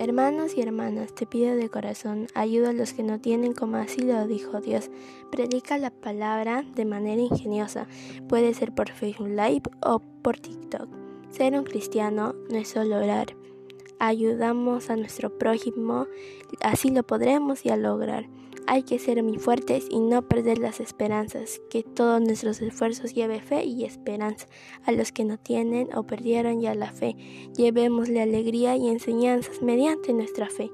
Hermanos y hermanas, te pido de corazón, ayuda a los que no tienen como así lo dijo Dios. Predica la palabra de manera ingeniosa. Puede ser por Facebook Live o por TikTok. Ser un cristiano no es solo orar. Ayudamos a nuestro prójimo, así lo podremos ya lograr. Hay que ser muy fuertes y no perder las esperanzas, que todos nuestros esfuerzos lleve fe y esperanza. A los que no tienen o perdieron ya la fe, llevémosle alegría y enseñanzas mediante nuestra fe.